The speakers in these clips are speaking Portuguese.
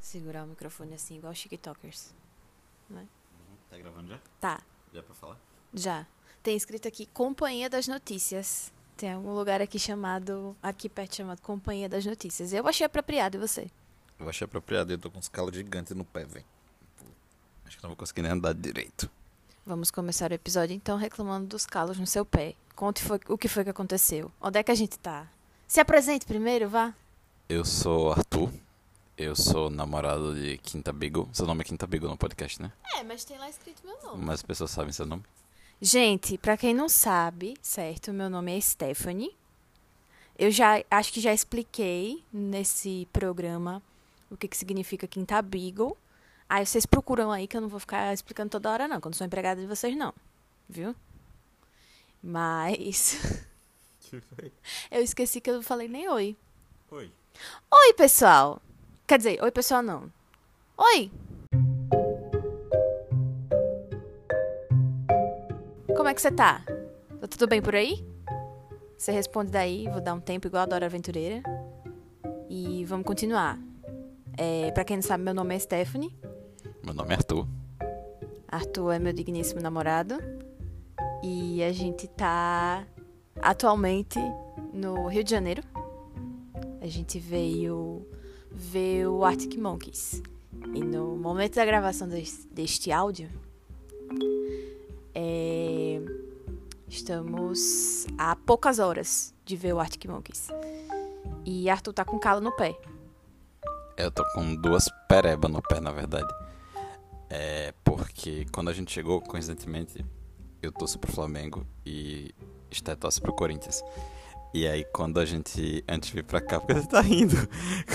Segurar o microfone assim, igual TikTokers. Tá gravando já? Tá, Já pra falar? já. Tem escrito aqui Companhia das Notícias. Tem algum lugar aqui chamado, aqui perto chamado Companhia das Notícias. Eu achei apropriado, e você? Eu achei apropriado, eu tô com uns calos gigantes no pé, velho. Acho que não vou conseguir nem andar direito. Vamos começar o episódio então reclamando dos calos no seu pé. Conte foi- o que foi que aconteceu. Onde é que a gente tá? Se apresente primeiro, vá. Eu sou Arthur. Eu sou namorado de Quinta Beagle. Seu nome é Quinta Beagle no podcast, né? É, mas tem lá escrito meu nome. Mas as pessoas sabem seu nome. Gente, pra quem não sabe, certo? Meu nome é Stephanie. Eu já acho que já expliquei nesse programa o que, que significa Quinta Beagle. Aí vocês procuram aí que eu não vou ficar explicando toda hora, não. Quando sou empregada de vocês, não. Viu? Mas. eu esqueci que eu não falei nem oi. Oi. Oi, pessoal! Quer dizer, oi, pessoal, não. Oi! Como é que você tá? Tá tudo bem por aí? Você responde daí, vou dar um tempo igual a Dora Aventureira. E vamos continuar. É, pra quem não sabe, meu nome é Stephanie. Meu nome é Arthur. Arthur é meu digníssimo namorado. E a gente tá atualmente no Rio de Janeiro. A gente veio ver o Arctic Monkeys. E no momento da gravação des- deste áudio, é, estamos a poucas horas de ver o Arctic Monkeys. E Arthur tá com calo no pé. Eu tô com duas perebas no pé, na verdade. É porque quando a gente chegou, coincidentemente, eu torço pro Flamengo e Esté torce pro Corinthians. E aí quando a gente, antes de vir pra cá, porque você tá rindo,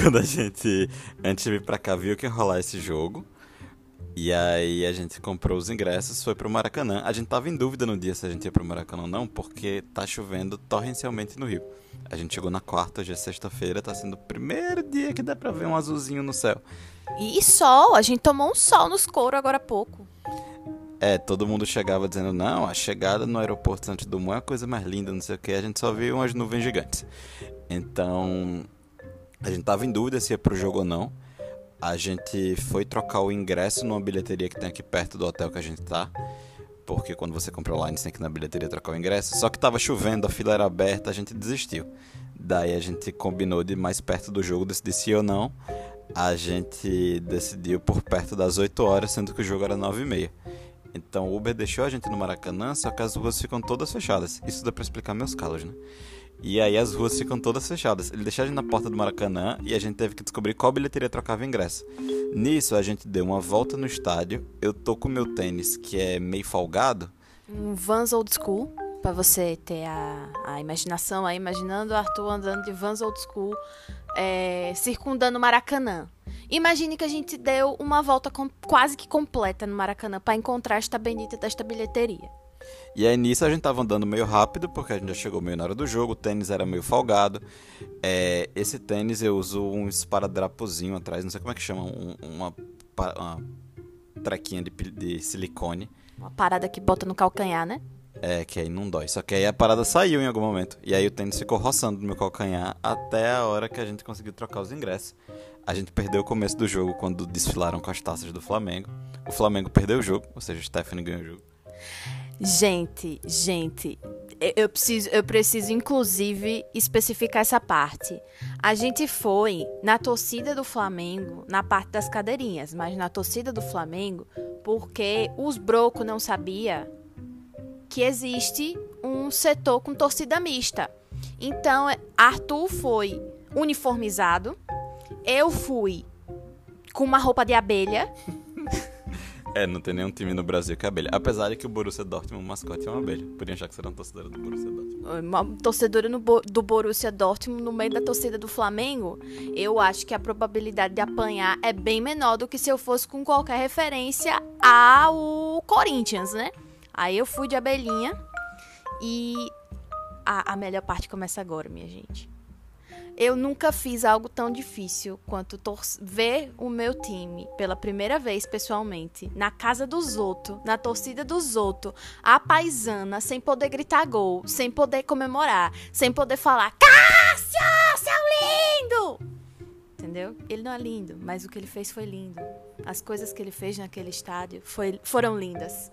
quando a gente, antes de vir pra cá, viu que ia rolar esse jogo, e aí a gente comprou os ingressos, foi pro Maracanã. A gente tava em dúvida no dia se a gente ia pro Maracanã ou não, porque tá chovendo torrencialmente no Rio. A gente chegou na quarta, hoje é sexta-feira, tá sendo o primeiro dia que dá pra ver um azulzinho no céu. E sol, a gente tomou um sol nos couro agora há pouco. É, todo mundo chegava dizendo, não, a chegada no aeroporto Santos Dumont é a coisa mais linda, não sei o que, a gente só viu umas nuvens gigantes. Então, a gente tava em dúvida se ia pro jogo ou não. A gente foi trocar o ingresso numa bilheteria que tem aqui perto do hotel que a gente tá. Porque quando você compra online, você tem que ir na bilheteria trocar o ingresso. Só que tava chovendo, a fila era aberta, a gente desistiu. Daí a gente combinou de mais perto do jogo, decidir se ou não. A gente decidiu por perto das 8 horas, sendo que o jogo era 9 e meia. Então o Uber deixou a gente no Maracanã, só que as ruas ficam todas fechadas. Isso dá pra explicar meus calos, né? E aí as ruas ficam todas fechadas. Ele deixou a gente na porta do Maracanã e a gente teve que descobrir qual bilheteria trocava ingresso. Nisso a gente deu uma volta no estádio. Eu tô com meu tênis, que é meio folgado. um Vans Old School, pra você ter a, a imaginação aí, imaginando o Arthur andando de Vans Old School, é, circundando o Maracanã. Imagine que a gente deu uma volta com- quase que completa no Maracanã pra encontrar esta bendita desta bilheteria. E aí nisso a gente tava andando meio rápido, porque a gente já chegou meio na hora do jogo, o tênis era meio folgado. É, esse tênis eu uso um esparadrapozinho atrás, não sei como é que chama, um- uma, uma trequinha de, de silicone. Uma parada que bota no calcanhar, né? É, que aí não dói. Só que aí a parada saiu em algum momento. E aí o tênis ficou roçando no meu calcanhar até a hora que a gente conseguiu trocar os ingressos. A gente perdeu o começo do jogo quando desfilaram com as taças do Flamengo. O Flamengo perdeu o jogo, ou seja, o Stephanie ganhou o jogo. Gente, gente, eu- preciso, eu preciso inclusive especificar essa parte. A gente foi na torcida do Flamengo, na parte das cadeirinhas, mas na torcida do Flamengo, porque os brocos não sabia que existe um setor com torcida mista. Então, é- Arthur foi uniformizado, eu fui com uma roupa de abelha, É, não tem nenhum time no Brasil que é abelha. Apesar de que o Borussia Dortmund, o mascote é uma abelha. Podia achar que você era uma torcedora do Borussia Dortmund. uma torcedora no Bo- do Borussia Dortmund no meio da torcida do Flamengo, eu acho que a probabilidade de apanhar é bem menor do que se eu fosse com qualquer referência ao Corinthians, né? Aí eu fui de abelhinha e a, a melhor parte começa agora, minha gente. Eu nunca fiz algo tão difícil quanto ver o meu time pela primeira vez pessoalmente, na casa dos outros, na torcida dos outros, a paisana, sem poder gritar gol, sem poder comemorar, sem poder falar: Cássio, seu lindo! Entendeu? Ele não é lindo, mas o que ele fez foi lindo. As coisas que ele fez naquele estádio foi, foram lindas.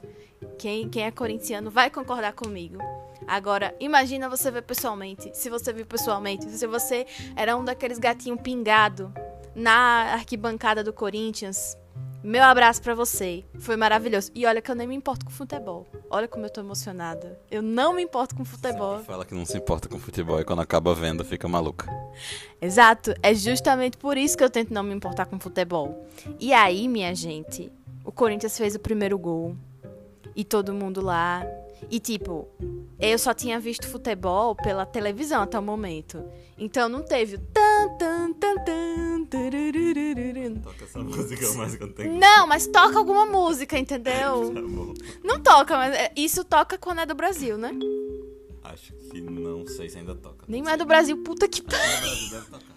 Quem, quem é corintiano vai concordar comigo. Agora, imagina você ver pessoalmente. Se você viu pessoalmente, se você era um daqueles gatinhos pingado na arquibancada do Corinthians, meu abraço para você. Foi maravilhoso. E olha que eu nem me importo com futebol. Olha como eu tô emocionada. Eu não me importo com futebol. Sempre fala que não se importa com futebol e quando acaba vendo fica maluca. Exato. É justamente por isso que eu tento não me importar com futebol. E aí, minha gente, o Corinthians fez o primeiro gol. E todo mundo lá e tipo, eu só tinha visto futebol pela televisão até o momento. Então não teve o tan tan tan tan. Toca essa música, mas não tem. Não, mas toca alguma música, entendeu? Tá bom. Não toca, mas é, isso toca quando é do Brasil, né? Acho que não sei se ainda toca. Nem é do Brasil, puta que do Brasil deve tocar.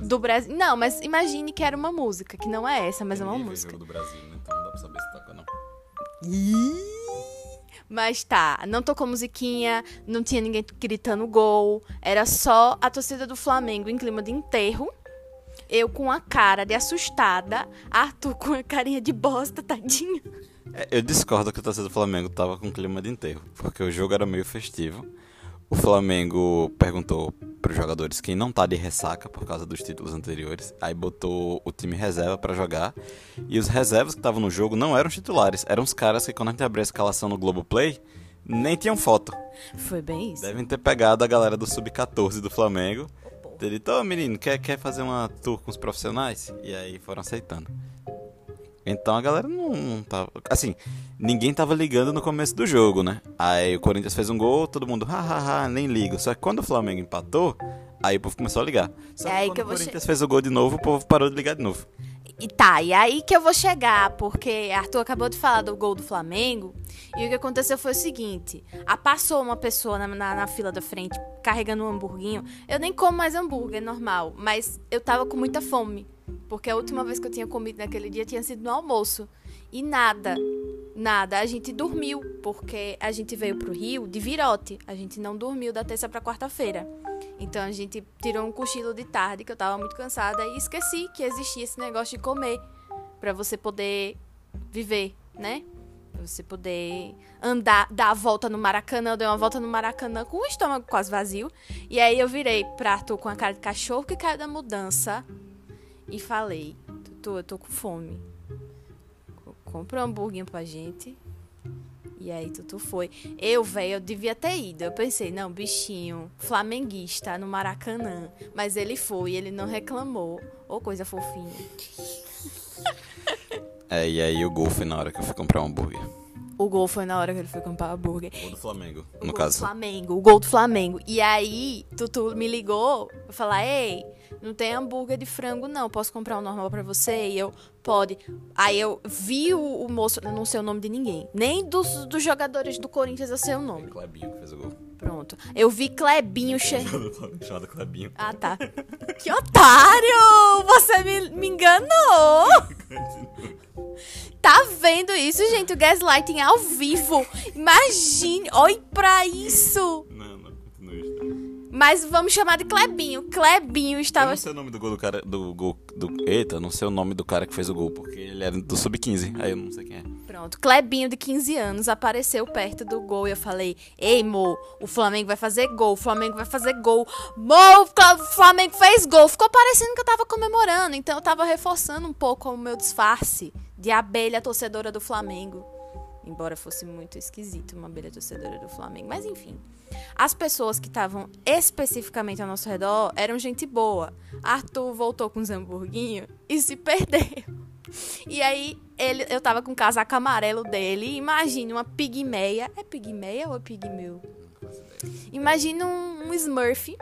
Do Brasil. Não, mas imagine que era uma música, que não é essa, mas é uma música. jogo do Brasil, né? Então não dá pra saber se toca. Mas tá, não tocou musiquinha, não tinha ninguém gritando gol, era só a torcida do Flamengo em clima de enterro. Eu com a cara de assustada, Arthur com a carinha de bosta, tadinho. É, eu discordo que o torcedor do Flamengo tava com clima de enterro, porque o jogo era meio festivo. O Flamengo perguntou pros jogadores quem não tá de ressaca por causa dos títulos anteriores, aí botou o time reserva pra jogar, e os reservas que estavam no jogo não eram os titulares, eram os caras que quando a gente abriu a escalação no Globoplay, nem tinham foto. Foi bem isso. Devem ter pegado a galera do Sub-14 do Flamengo. Ter dito, ô menino, quer, quer fazer uma tour com os profissionais? E aí foram aceitando. Então a galera não, não tava. Assim, ninguém tava ligando no começo do jogo, né? Aí o Corinthians fez um gol, todo mundo, hahaha, nem liga. Só que quando o Flamengo empatou, aí o povo começou a ligar. Só É que quando o Corinthians fez o gol de novo, o povo parou de ligar de novo. E tá, e aí que eu vou chegar, porque Arthur acabou de falar do gol do Flamengo, e o que aconteceu foi o seguinte: a passou uma pessoa na, na, na fila da frente carregando um hamburguinho. Eu nem como mais hambúrguer, normal, mas eu tava com muita fome, porque a última vez que eu tinha comido naquele dia tinha sido no almoço. E nada, nada. A gente dormiu, porque a gente veio pro Rio de virote. A gente não dormiu da terça pra quarta-feira. Então a gente tirou um cochilo de tarde, que eu tava muito cansada, e esqueci que existia esse negócio de comer. Pra você poder viver, né? Pra você poder andar, dar a volta no Maracanã. Eu dei uma volta no Maracanã com o estômago quase vazio. E aí eu virei pra Arthur com a cara de cachorro que caiu da mudança. E falei, Tutu, eu tô com fome. Co- Compra um hambúrguer pra gente. E aí Tutu foi. Eu, velho, eu devia ter ido. Eu pensei, não, bichinho, flamenguista no Maracanã. Mas ele foi, ele não reclamou. Ô, coisa fofinha. É, e aí o gol foi na hora que eu fui comprar um hambúrguer. O gol foi na hora que ele foi comprar hambúrguer. O gol do Flamengo, O no gol caso. do Flamengo, o gol do Flamengo. E aí, Tutu me ligou pra falar: Ei, não tem hambúrguer de frango, não. Posso comprar um normal pra você? E eu, pode. Aí eu vi o, o moço, eu não sei o nome de ninguém. Nem dos, dos jogadores do Corinthians eu sei o nome. Clebinho que fez o gol. Pronto. Eu vi Clebinho che... Chamado Clebinho. Ah, tá. Que otário! Você me, me enganou! Vendo isso, gente? O gaslighting ao vivo. Imagine. Olhe pra isso. Não, não, continua isso. Mas vamos chamar de Clebinho. Clebinho Eu estava. não sei o nome do gol do cara. Do gol. Do, eita, eu não sei o nome do cara que fez o gol, porque ele era do Sub-15. Aí eu não sei quem é. Pronto. Clebinho, de 15 anos, apareceu perto do gol. E eu falei: Ei, Mo, o Flamengo vai fazer gol. O Flamengo vai fazer gol. Mo, o Flamengo fez gol. Ficou parecendo que eu tava comemorando. Então eu tava reforçando um pouco o meu disfarce de abelha torcedora do Flamengo. Embora fosse muito esquisito uma abelha torcedora do Flamengo. Mas enfim. As pessoas que estavam especificamente ao nosso redor eram gente boa. Arthur voltou com os hamburguinhos e se perdeu. E aí, ele, eu tava com o casaco amarelo dele. Imagine uma pigmeia. É pigmeia ou é pigmeu? Imagina um, um Smurf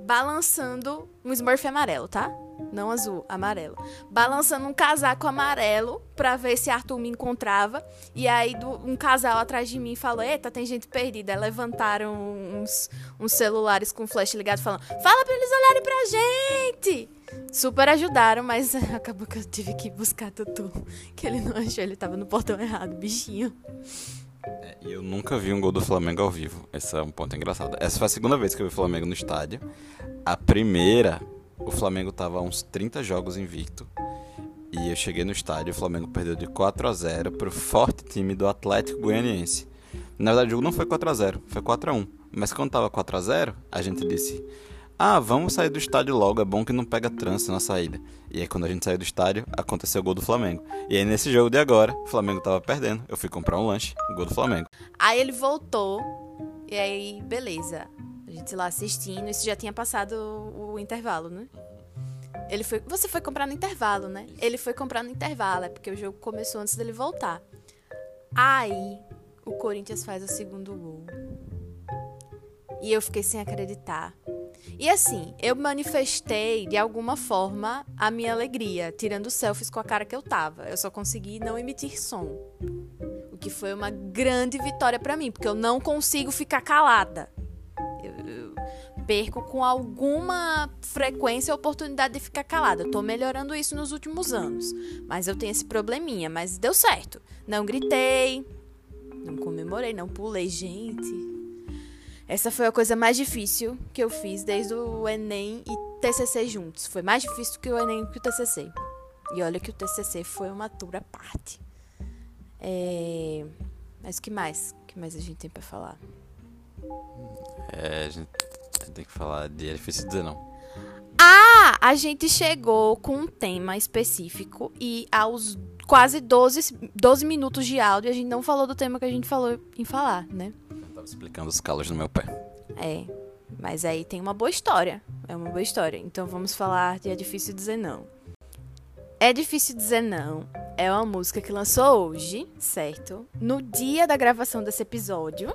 balançando. Um Smurf amarelo, tá? Não azul, amarelo. Balançando um casaco amarelo pra ver se Arthur me encontrava. E aí do, um casal atrás de mim falou: Eita, tem gente perdida. Aí levantaram uns, uns celulares com flash ligado falando: Fala pra eles olharem pra gente! Super ajudaram, mas acabou que eu tive que buscar Tutu. Que ele não achou, ele tava no portão errado, bichinho. É, eu nunca vi um gol do Flamengo ao vivo. Esse é um ponto engraçado. Essa foi a segunda vez que eu vi o Flamengo no estádio. A primeira o Flamengo tava a uns 30 jogos invicto. E eu cheguei no estádio, o Flamengo perdeu de 4 a 0 pro forte time do Atlético Goianiense. Na verdade, o jogo não foi 4 a 0 foi 4 a 1 Mas quando tava 4 a 0 a gente disse: Ah, vamos sair do estádio logo, é bom que não pega trânsito na saída. E aí, quando a gente saiu do estádio, aconteceu o gol do Flamengo. E aí, nesse jogo de agora, o Flamengo tava perdendo. Eu fui comprar um lanche, gol do Flamengo. Aí ele voltou, e aí, beleza. Gente lá assistindo, isso já tinha passado o, o intervalo, né? Ele foi. Você foi comprar no intervalo, né? Ele foi comprar no intervalo, é porque o jogo começou antes dele voltar. Aí o Corinthians faz o segundo gol. E eu fiquei sem acreditar. E assim, eu manifestei de alguma forma a minha alegria, tirando selfies com a cara que eu tava. Eu só consegui não emitir som. O que foi uma grande vitória para mim, porque eu não consigo ficar calada perco com alguma frequência a oportunidade de ficar calada. Eu tô melhorando isso nos últimos anos. Mas eu tenho esse probleminha, mas deu certo. Não gritei, não comemorei, não pulei, gente. Essa foi a coisa mais difícil que eu fiz desde o Enem e TCC juntos. Foi mais difícil que o Enem que o TCC. E olha que o TCC foi uma à parte. É... Mas que mais? Que mais a gente tem para falar? É, a gente tem que falar de é difícil dizer não. Ah, a gente chegou com um tema específico e aos quase 12, 12 minutos de áudio a gente não falou do tema que a gente falou em falar, né? Eu tava explicando os calos no meu pé. É, mas aí tem uma boa história. É uma boa história. Então vamos falar de É Difícil Dizer Não. É Difícil Dizer Não é uma música que lançou hoje, certo? No dia da gravação desse episódio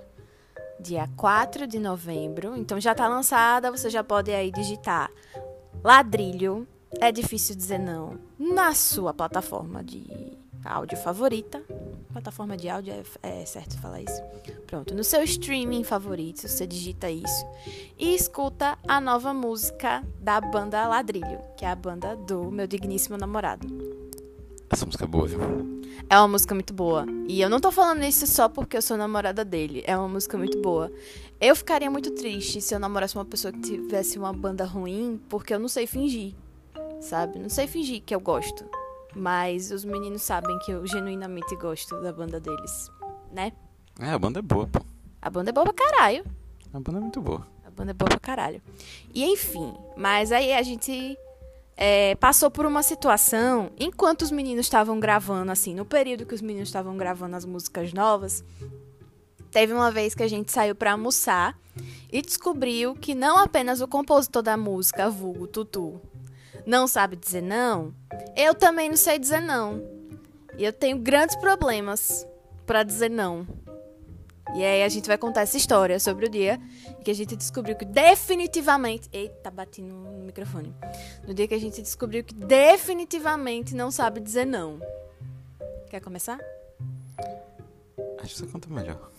dia 4 de novembro. Então já está lançada, você já pode aí digitar ladrilho. É difícil dizer não na sua plataforma de áudio favorita. Plataforma de áudio é, é certo falar isso. Pronto, no seu streaming favorito, você digita isso e escuta a nova música da banda Ladrilho, que é a banda do meu digníssimo namorado. Essa música é boa, viu? É uma música muito boa. E eu não tô falando isso só porque eu sou namorada dele. É uma música muito boa. Eu ficaria muito triste se eu namorasse uma pessoa que tivesse uma banda ruim, porque eu não sei fingir. Sabe? Não sei fingir que eu gosto. Mas os meninos sabem que eu genuinamente gosto da banda deles, né? É, a banda é boa, pô. A banda é boa pra caralho. A banda é muito boa. A banda é boa pra caralho. E enfim, mas aí a gente é, passou por uma situação, enquanto os meninos estavam gravando, assim, no período que os meninos estavam gravando as músicas novas, teve uma vez que a gente saiu para almoçar e descobriu que não apenas o compositor da música, vulgo Tutu, não sabe dizer não, eu também não sei dizer não. E eu tenho grandes problemas para dizer não. E aí a gente vai contar essa história sobre o dia que a gente descobriu que definitivamente. Eita, bati no microfone. No dia que a gente descobriu que definitivamente não sabe dizer não. Quer começar? Acho que você conta melhor.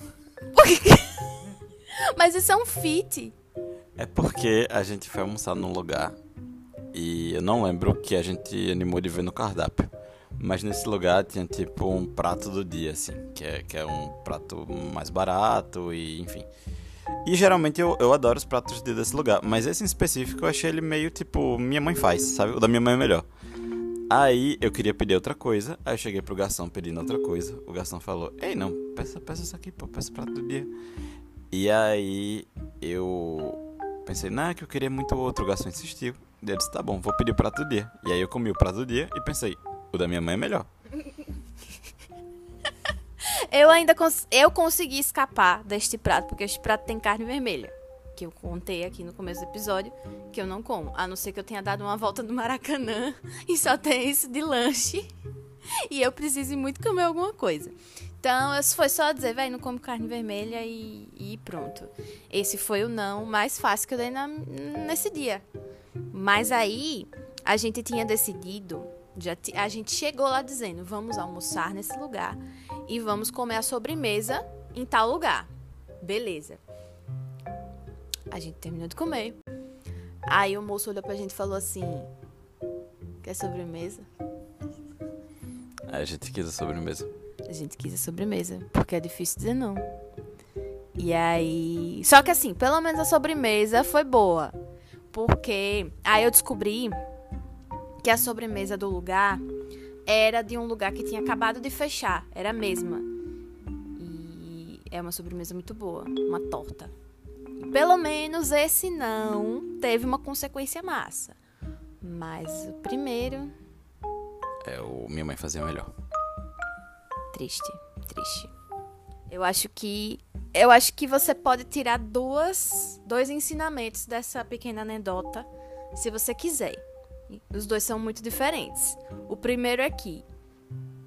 Mas isso é um fit. É porque a gente foi almoçar num lugar e eu não lembro o que a gente animou de ver no cardápio. Mas nesse lugar tinha tipo um prato do dia, assim, que é, que é um prato mais barato e enfim. E geralmente eu, eu adoro os pratos do dia desse lugar, mas esse em específico eu achei ele meio tipo, minha mãe faz, sabe? O da minha mãe é melhor. Aí eu queria pedir outra coisa, aí eu cheguei pro garçom pedindo outra coisa. O garçom falou: Ei, não, peça, peça isso aqui, pô, peça o prato do dia. E aí eu pensei: Não, é que eu queria muito outro. O garçom insistiu. E eu disse: Tá bom, vou pedir o prato do dia. E aí eu comi o prato do dia e pensei: o da minha mãe é melhor. eu ainda cons eu consegui escapar deste prato, porque este prato tem carne vermelha. Que eu contei aqui no começo do episódio, que eu não como. A não ser que eu tenha dado uma volta no Maracanã e só tem isso de lanche. E eu preciso muito comer alguma coisa. Então, foi só dizer, velho, não como carne vermelha e, e, pronto. Esse foi o não mais fácil que eu dei na, nesse dia. Mas aí, a gente tinha decidido, já a gente chegou lá dizendo, vamos almoçar nesse lugar e vamos comer a sobremesa em tal lugar. Beleza. A gente terminou de comer. Aí o moço olhou pra gente e falou assim: Quer sobremesa? A gente quis a sobremesa. A gente quis a sobremesa, porque é difícil dizer não. E aí. Só que assim, pelo menos a sobremesa foi boa. Porque aí eu descobri que a sobremesa do lugar era de um lugar que tinha acabado de fechar. Era a mesma. E é uma sobremesa muito boa. Uma torta. Pelo menos esse não teve uma consequência massa. Mas o primeiro. É, o minha mãe fazia melhor. Triste, triste. Eu acho que. Eu acho que você pode tirar duas, dois ensinamentos dessa pequena anedota, se você quiser. Os dois são muito diferentes. O primeiro é que,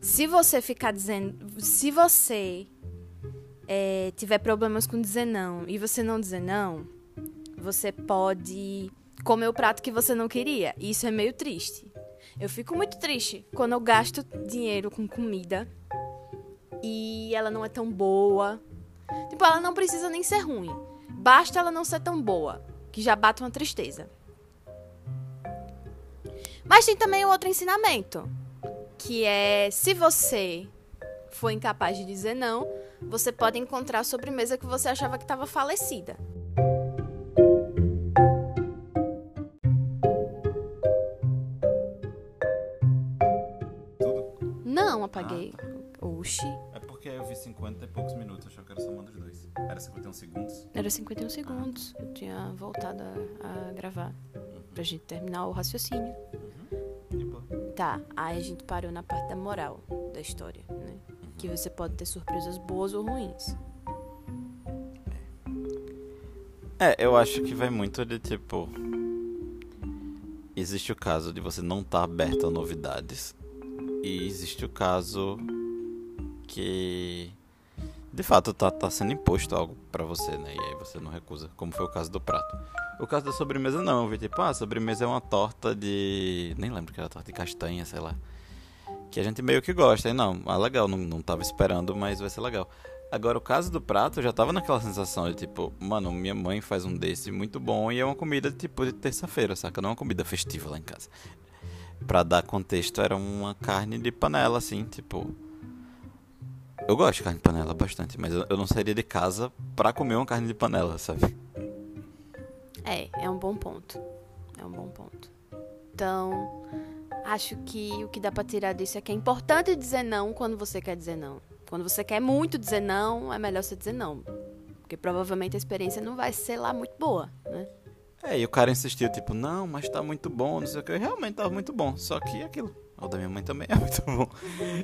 se você ficar dizendo. Se você é, tiver problemas com dizer não e você não dizer não, você pode comer o prato que você não queria. E isso é meio triste. Eu fico muito triste quando eu gasto dinheiro com comida e ela não é tão boa. Tipo, ela não precisa nem ser ruim. Basta ela não ser tão boa, que já bate uma tristeza. Mas tem também outro ensinamento, que é se você for incapaz de dizer não, você pode encontrar a sobremesa que você achava que estava falecida. Tudo? Não, apaguei. Ah, tá. Oxi. É porque eu vi 50 e poucos minutos, achei que era só uma dos dois. Era 51 segundos? Era 51 segundos. Eu tinha voltado a, a gravar. Pra gente terminar o raciocínio. Uhum. Tá, aí a gente parou na parte da moral da história, né? Que você pode ter surpresas boas ou ruins. É, eu acho que vai muito de tipo. Existe o caso de você não estar aberto a novidades. E existe o caso que de fato tá, tá sendo imposto algo pra você, né? E aí você não recusa, como foi o caso do prato. O caso da sobremesa não, eu vi tipo, ah, a sobremesa é uma torta de. Nem lembro que era torta de castanha, sei lá. Que a gente meio que gosta. E não, ah, legal, não, não tava esperando, mas vai ser legal. Agora, o caso do prato, eu já tava naquela sensação de tipo, mano, minha mãe faz um desse muito bom e é uma comida tipo de terça-feira, saca? Não é uma comida festiva lá em casa. Pra dar contexto, era uma carne de panela, assim, tipo. Eu gosto de carne de panela bastante, mas eu, não sairia de casa pra comer uma carne de panela, sabe? É, é um bom ponto. É um bom ponto. Então, acho que o que dá pra tirar disso é que é importante dizer não quando você quer dizer não. Quando você quer muito dizer não, é melhor você dizer não. Porque provavelmente a experiência não vai ser lá muito boa, né? É, e o cara insistiu, tipo, não, mas tá muito bom, não sei o que. Realmente tava muito bom, só que aquilo. O da minha mãe também é muito bom.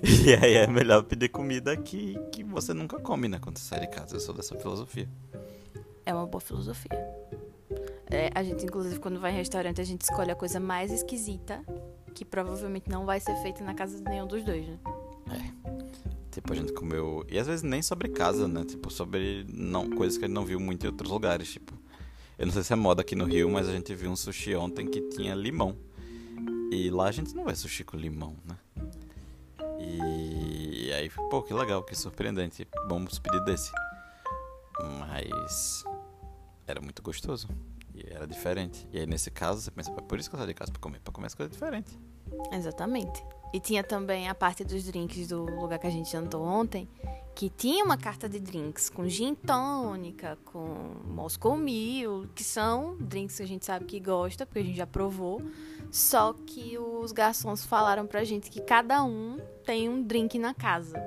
E aí é melhor pedir comida que, que você nunca come, né? Quando você sai de casa. Eu sou dessa filosofia. É uma boa filosofia. É, a gente, inclusive, quando vai em restaurante, a gente escolhe a coisa mais esquisita, que provavelmente não vai ser feita na casa de nenhum dos dois, né? É. Tipo, a gente comeu. E às vezes nem sobre casa, né? Tipo, sobre não, coisas que a gente não viu muito em outros lugares. Tipo, eu não sei se é moda aqui no Rio, mas a gente viu um sushi ontem que tinha limão. E lá a gente não vai sushi com limão, né? E aí, pô, que legal, que surpreendente. Vamos pedir desse. Mas era muito gostoso. E era diferente. E aí, nesse caso, você pensa, "Pô, por isso que eu saio de casa pra comer, pra comer as coisas diferentes. Exatamente. E tinha também a parte dos drinks do lugar que a gente jantou ontem, que tinha uma carta de drinks com gin tônica, com Moscow Mule, que são drinks que a gente sabe que gosta, porque a gente já provou. Só que os garçons falaram pra gente que cada um tem um drink na casa.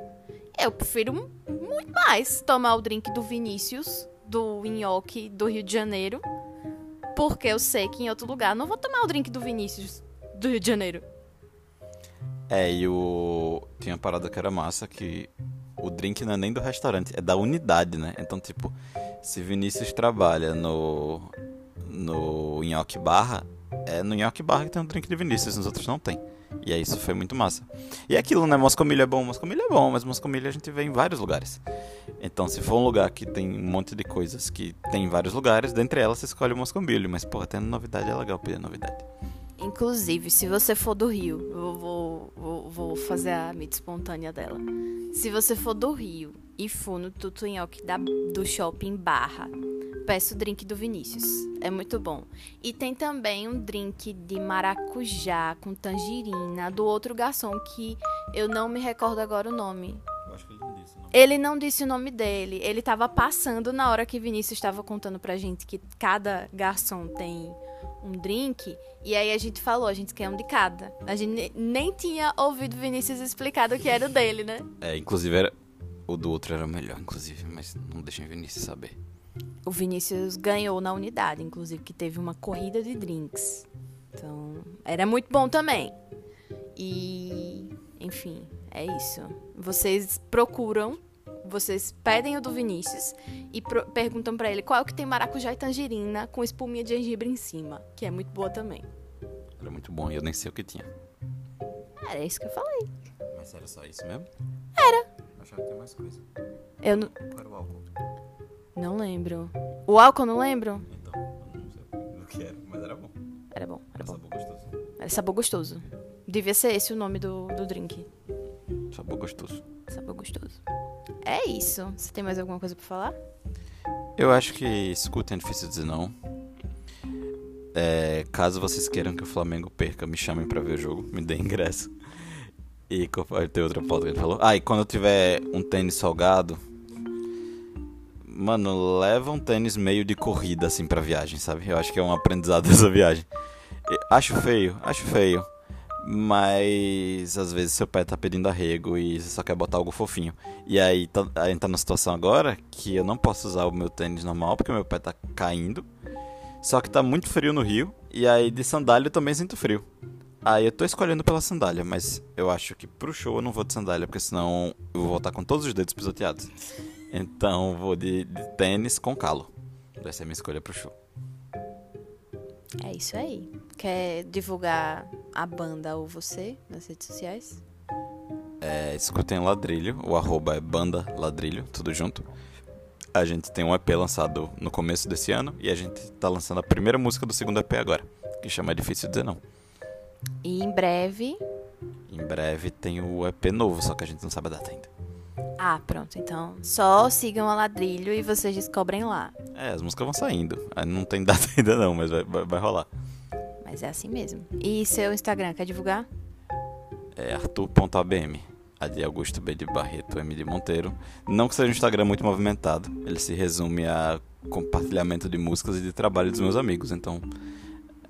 Eu prefiro muito mais tomar o drink do Vinícius, do Nhoque do Rio de Janeiro, porque eu sei que em outro lugar não vou tomar o drink do Vinícius do Rio de Janeiro. É, e o. Tinha parada que era massa que o drink não é nem do restaurante, é da unidade, né? Então, tipo, se Vinícius trabalha no. no Nhoque Barra, é no Nhoque Barra que tem um drink de Vinícius, nos outros não tem. E aí isso foi muito massa. E é aquilo, né? Moscomilho é bom, Moscomilho é bom, mas Moscomilho a gente vê em vários lugares. Então, se for um lugar que tem um monte de coisas que tem em vários lugares, dentre elas você escolhe o Moscomilho. Mas, porra, tendo novidade é legal pedir novidade. Inclusive, se você for do Rio, eu vou, vou, vou fazer a mídia espontânea dela. Se você for do Rio e for no Tutunhoque da, do shopping Barra, peça o drink do Vinícius. É muito bom. E tem também um drink de maracujá com tangerina do outro garçom que eu não me recordo agora o nome. Eu acho que ele não disse, não. Ele não disse o nome dele. Ele tava passando na hora que Vinícius estava contando pra gente que cada garçom tem um drink. E aí a gente falou, a gente quer um de cada. A gente ne- nem tinha ouvido Vinícius explicar o que era o dele, né? É, inclusive era. O do outro era melhor, inclusive, mas não deixem o Vinícius saber. O Vinícius ganhou na unidade, inclusive, que teve uma corrida de drinks. Então, era muito bom também. E, enfim, é isso. Vocês procuram, vocês pedem o do Vinícius e perguntam pra ele qual é o que tem maracujá e tangerina com espuminha de gengibre em cima, que é muito boa também. Era muito bom e eu nem sei o que tinha. Era isso que eu falei. Mas era só isso mesmo? Era. Eu achava que tinha mais coisa. Eu não, Qual era o álcool? não lembro. O álcool eu não lembro? Então, eu não sei o que era, mas era bom. Era bom, era Era bom. sabor gostoso. Era sabor gostoso. Devia ser esse o nome do, do drink. Sabor gostoso. Sabor gostoso. É isso. Você tem mais alguma coisa pra falar? Eu acho que escutem, é difícil dizer não. É, caso vocês queiram que o Flamengo perca, me chamem pra ver o jogo, me deem ingresso. E tem outra pauta que ele falou? Ah, e quando eu tiver um tênis salgado, mano, leva um tênis meio de corrida assim pra viagem, sabe? Eu acho que é um aprendizado dessa viagem. Acho feio, acho feio. Mas às vezes seu pé tá pedindo arrego e você só quer botar algo fofinho. E aí tá, a gente tá numa situação agora que eu não posso usar o meu tênis normal porque meu pé tá caindo. Só que tá muito frio no Rio. E aí de sandália eu também sinto frio. Aí eu tô escolhendo pela sandália, mas eu acho que pro show eu não vou de sandália, porque senão eu vou voltar com todos os dedos pisoteados. Então vou de, de tênis com calo. Essa é a minha escolha pro show. É isso aí. Quer divulgar a banda ou você nas redes sociais? É, escutem Ladrilho, o arroba é banda Ladrilho, tudo junto. A gente tem um EP lançado no começo desse ano e a gente tá lançando a primeira música do segundo EP agora, que chama Difícil Dizer Não. E em breve. Em breve tem o EP novo, só que a gente não sabe a data ainda. Ah, pronto. Então, só sigam a Ladrilho e vocês descobrem lá. É, as músicas vão saindo. Aí Não tem data ainda não, mas vai, vai, vai rolar. Mas é assim mesmo. E seu Instagram, quer divulgar? É arthur.abm. A de Augusto B de Barreto M de Monteiro. Não que seja um Instagram muito movimentado. Ele se resume a compartilhamento de músicas e de trabalho dos meus amigos. Então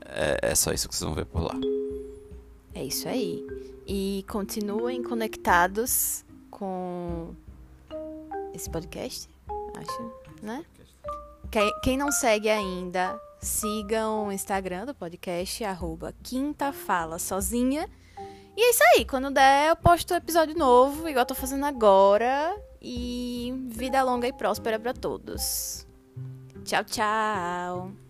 é, é só isso que vocês vão ver por lá. É isso aí. E continuem conectados com esse podcast, acho, né? Quem, quem não segue ainda, sigam o Instagram do podcast, arroba Quinta Fala Sozinha. E é isso aí, quando der eu posto episódio novo, igual eu tô fazendo agora. E vida longa e próspera pra todos. Tchau, tchau.